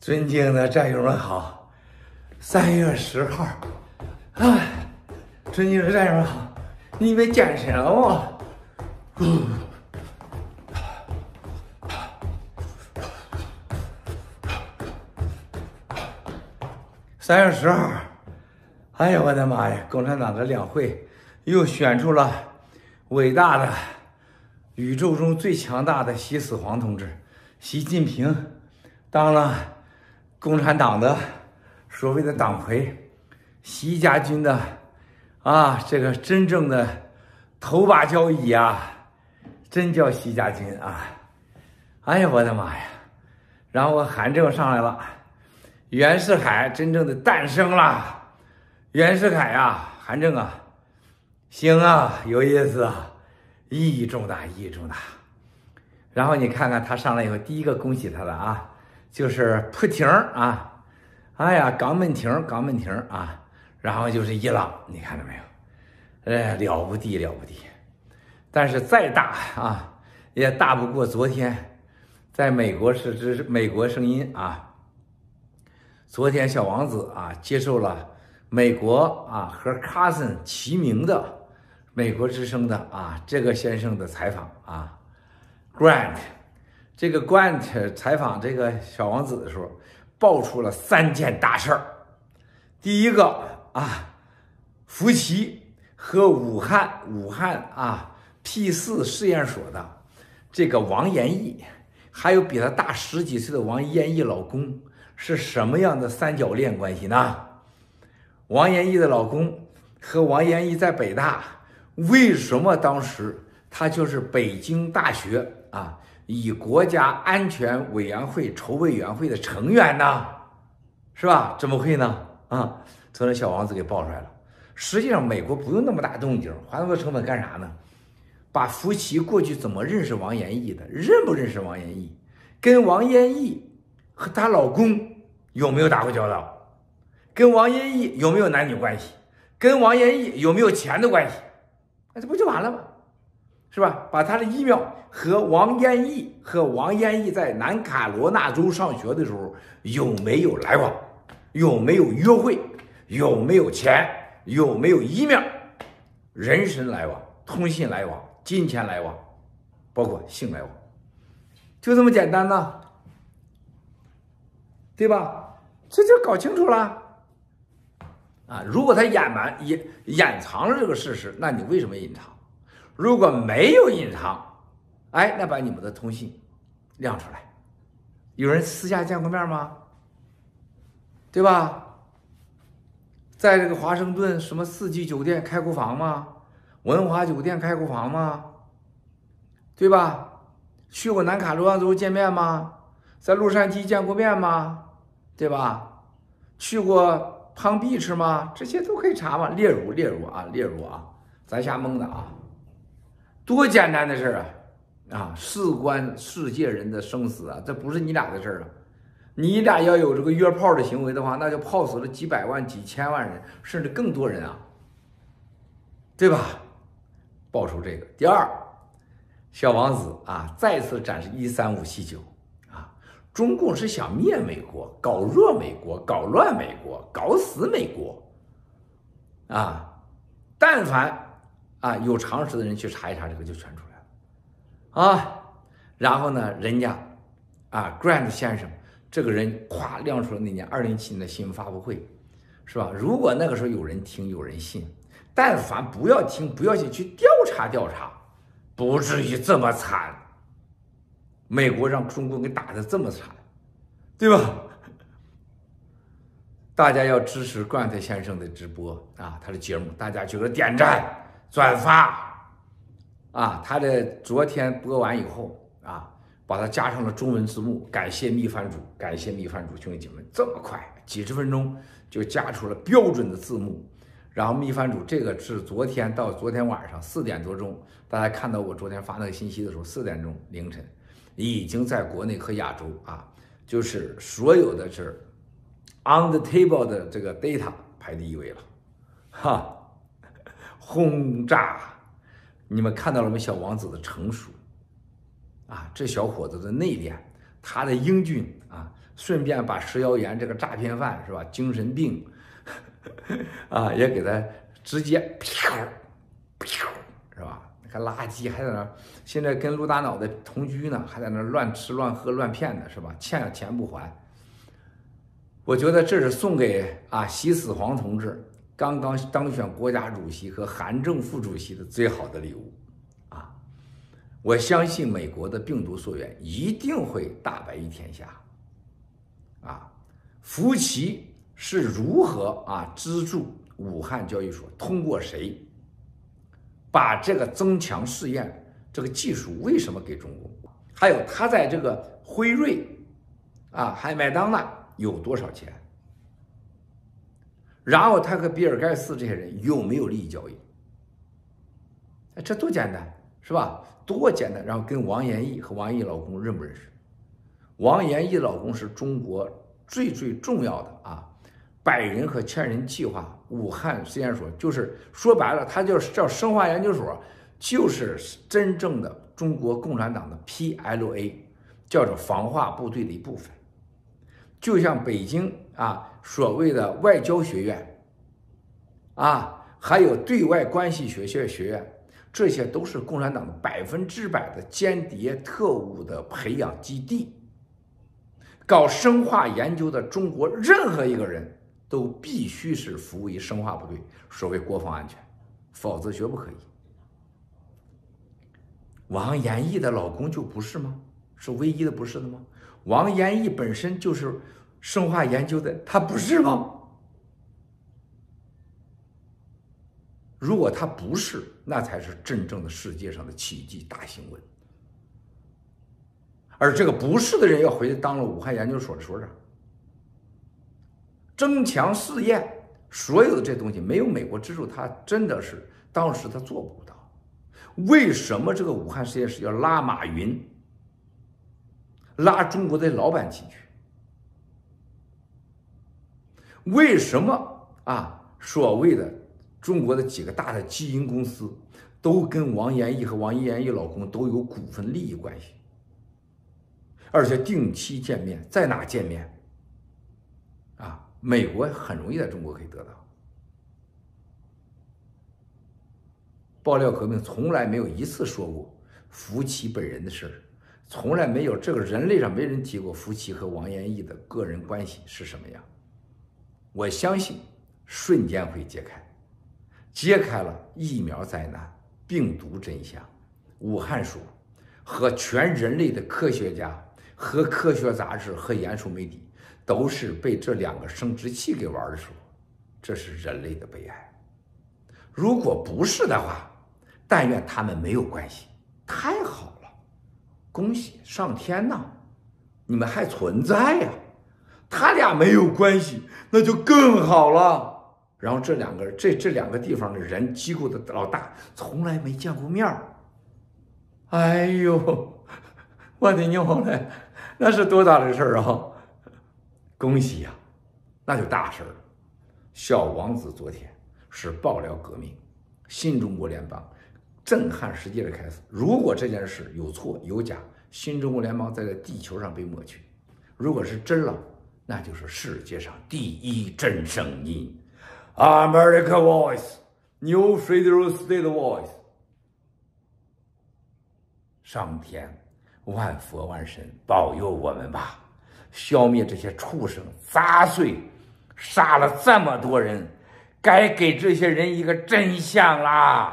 尊敬的战友们好，三月十号，啊，尊敬的战友们好，你们健身了吗？三月十号，哎呀，我的妈呀！共产党的两会又选出了伟大的宇宙中最强大的习死黄同志，习近平当了共产党的所谓的党魁，习家军的啊，这个真正的头把交椅啊，真叫习家军啊！哎呀，我的妈呀！然后韩正上来了。袁世凯真正的诞生了，袁世凯啊，韩正啊，行啊，有意思啊，意义重大，意义重大。然后你看看他上来以后，第一个恭喜他的啊，就是铺亭啊，哎呀，港门亭，肛门亭啊，然后就是伊朗，你看到没有？哎，了不地，了不地。但是再大啊，也大不过昨天，在美国是这是美国声音啊。昨天，小王子啊接受了美国啊和 Carson 齐名的美国之声的啊这个先生的采访啊，Grant，这个 Grant 采访这个小王子的时候，爆出了三件大事儿。第一个啊，福奇和武汉武汉啊 P 四试验所的这个王延义，还有比他大十几岁的王延义老公。是什么样的三角恋关系呢？王延义的老公和王延义在北大，为什么当时他就是北京大学啊以国家安全委员会筹备委员会的成员呢？是吧？怎么会呢？啊，从那小王子给爆出来了。实际上，美国不用那么大动静，花那么多成本干啥呢？把福奇过去怎么认识王延义的，认不认识王延义，跟王延义。和她老公有没有打过交道？跟王延义有没有男女关系？跟王延义有没有钱的关系？那这不就完了吗？是吧？把他的疫苗和王彦义和王彦义在南卡罗纳州上学的时候有没有来往？有没有约会？有没有钱？有没有疫苗人身来往、通信来往、金钱来往，包括性来往，就这么简单呢？对吧？这就搞清楚了啊！如果他隐瞒、隐隐藏了这个事实，那你为什么隐藏？如果没有隐藏，哎，那把你们的通信亮出来。有人私下见过面吗？对吧？在这个华盛顿什么四季酒店开过房吗？文华酒店开过房吗？对吧？去过南卡罗来州见面吗？在洛杉矶见过面吗？对吧？去过 Palm Beach 吗？这些都可以查嘛。例如，例如啊，例如啊，咱瞎蒙的啊，多简单的事儿啊！啊，事关世界人的生死啊，这不是你俩的事儿了。你俩要有这个约炮的行为的话，那就泡死了几百万、几千万人，甚至更多人啊，对吧？爆出这个。第二，小王子啊，再次展示一三五七九啊。中共是想灭美国，搞弱美国，搞乱美国，搞死美国，啊！但凡啊有常识的人去查一查，这个就全出来了，啊！然后呢，人家啊，Grant 先生这个人咵亮出了那年二零一七年的新闻发布会，是吧？如果那个时候有人听，有人信，但凡不要听，不要信，去调查调查，不至于这么惨。美国让中国给打得这么惨，对吧？大家要支持 Grant 先生的直播啊，他的节目，大家就给点赞、转发啊。他的昨天播完以后啊，把它加上了中文字幕，感谢秘饭主，感谢秘饭主兄弟姐妹，这么快，几十分钟就加出了标准的字幕。然后秘饭主这个是昨天到昨天晚上四点多钟，大家看到我昨天发那个信息的时候，四点钟凌晨。已经在国内和亚洲啊，就是所有的是 on the table 的这个 data 排第一位了，哈，轰炸！你们看到了没？小王子的成熟啊，这小伙子的内敛，他的英俊啊，顺便把石耀岩这个诈骗犯是吧，精神病，啊，也给他直接啪啪是吧？那个垃圾还在那，现在跟陆大脑袋同居呢，还在那乱吃乱喝乱骗的是吧？欠了钱不还。我觉得这是送给啊习死黄同志刚刚当选国家主席和韩正副主席的最好的礼物，啊，我相信美国的病毒溯源一定会大白于天下。啊，福奇是如何啊资助武汉交易所？通过谁把这个增强试验这个技术为什么给中国？还有他在这个辉瑞啊，还麦当娜有多少钱？然后他和比尔盖茨这些人有没有利益交易？这多简单是吧？多简单！然后跟王延义和王毅老公认不认识？王延义老公是中国最最重要的啊，百人和千人计划武汉实验所，就是说白了，他就是叫生化研究所，就是真正的中国共产党的 PLA，叫做防化部队的一部分。就像北京啊所谓的外交学院，啊，还有对外关系学学学院，这些都是共产党的百分之百的间谍特务的培养基地。搞生化研究的中国任何一个人都必须是服务于生化部队，所谓国防安全，否则绝不可以。王延义的老公就不是吗？是唯一的不是的吗？王延义本身就是生化研究的，他不是吗？如果他不是，那才是真正的世界上的奇迹大新闻。而这个不是的人要回去当了武汉研究所的所长，增强试验，所有的这东西没有美国资助，他真的是当时他做不到。为什么这个武汉实验室要拉马云，拉中国的老板进去？为什么啊？所谓的中国的几个大的基因公司，都跟王延义和王延义老公都有股份利益关系？而且定期见面，在哪见面？啊，美国很容易在中国可以得到。爆料革命从来没有一次说过福奇本人的事儿，从来没有这个人类上没人提过夫妻和王延义的个人关系是什么样。我相信瞬间会揭开，揭开了疫苗灾难、病毒真相、武汉所和全人类的科学家。和科学杂志和严肃媒体都是被这两个生殖器给玩的时候，这是人类的悲哀。如果不是的话，但愿他们没有关系，太好了，恭喜上天呐！你们还存在呀？他俩没有关系，那就更好了。然后这两个这这两个地方的人机构的老大从来没见过面儿。哎呦，我的娘嘞！那是多大的事儿啊！恭喜呀，那就大事儿了。小王子昨天是爆料革命，新中国联邦震撼世界的开始。如果这件事有错有假，新中国联邦在这地球上被抹去；如果是真了，那就是世界上第一真声音，America Voice，New Federal State Voice。上天。万佛万神保佑我们吧，消灭这些畜生，砸碎，杀了这么多人，该给这些人一个真相啦！